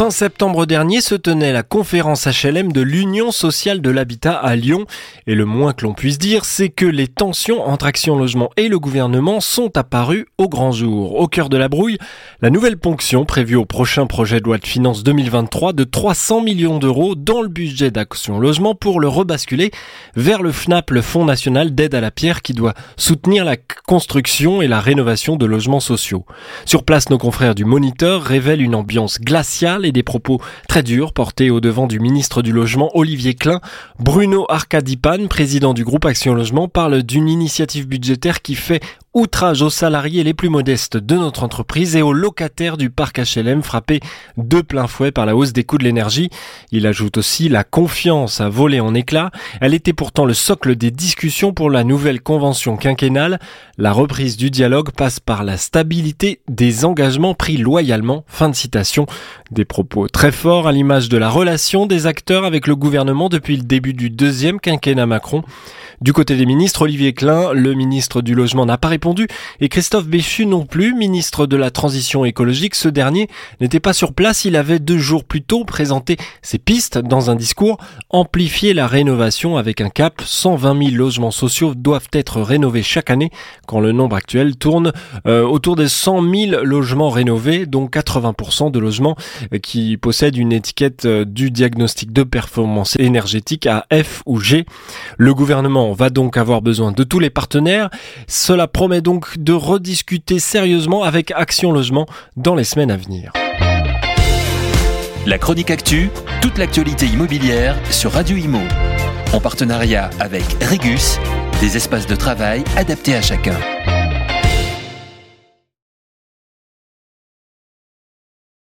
Fin septembre dernier se tenait la conférence HLM de l'Union sociale de l'habitat à Lyon. Et le moins que l'on puisse dire, c'est que les tensions entre Action Logement et le gouvernement sont apparues au grand jour. Au cœur de la brouille, la nouvelle ponction prévue au prochain projet de loi de finances 2023 de 300 millions d'euros dans le budget d'Action Logement pour le rebasculer vers le FNAP, le Fonds national d'aide à la pierre qui doit soutenir la construction et la rénovation de logements sociaux. Sur place, nos confrères du Moniteur révèlent une ambiance glaciale des propos très durs portés au devant du ministre du Logement Olivier Klein. Bruno Arcadipan, président du groupe Action Logement, parle d'une initiative budgétaire qui fait outrage aux salariés les plus modestes de notre entreprise et aux locataires du parc HLM frappés de plein fouet par la hausse des coûts de l'énergie. Il ajoute aussi la confiance à voler en éclats. Elle était pourtant le socle des discussions pour la nouvelle convention quinquennale. La reprise du dialogue passe par la stabilité des engagements pris loyalement. Fin de citation. Des propos très forts à l'image de la relation des acteurs avec le gouvernement depuis le début du deuxième quinquennat Macron. Du côté des ministres, Olivier Klein, le ministre du Logement, n'a pas et Christophe Béchu non plus, ministre de la Transition écologique. Ce dernier n'était pas sur place, il avait deux jours plus tôt présenté ses pistes dans un discours, amplifier la rénovation avec un cap. 120 000 logements sociaux doivent être rénovés chaque année quand le nombre actuel tourne euh, autour des 100 000 logements rénovés, dont 80% de logements euh, qui possèdent une étiquette euh, du diagnostic de performance énergétique à F ou G. Le gouvernement va donc avoir besoin de tous les partenaires. Cela donc de rediscuter sérieusement avec Action Logement dans les semaines à venir. La chronique actu, toute l'actualité immobilière sur Radio Imo. En partenariat avec Regus, des espaces de travail adaptés à chacun.